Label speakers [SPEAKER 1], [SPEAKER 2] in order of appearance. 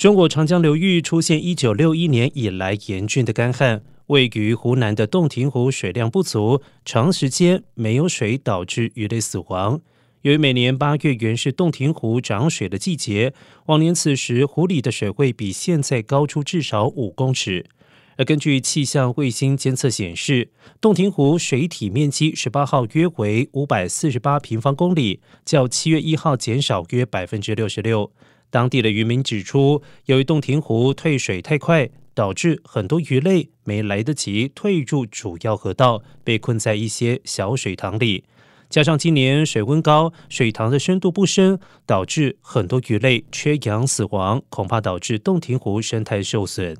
[SPEAKER 1] 中国长江流域出现一九六一年以来严峻的干旱，位于湖南的洞庭湖水量不足，长时间没有水，导致鱼类死亡。由于每年八月原是洞庭湖涨水的季节，往年此时湖里的水位比现在高出至少五公尺。而根据气象卫星监测显示，洞庭湖水体面积十八号约为五百四十八平方公里，较七月一号减少约百分之六十六。当地的渔民指出，由于洞庭湖退水太快，导致很多鱼类没来得及退入主要河道，被困在一些小水塘里。加上今年水温高，水塘的深度不深，导致很多鱼类缺氧死亡，恐怕导致洞庭湖生态受损。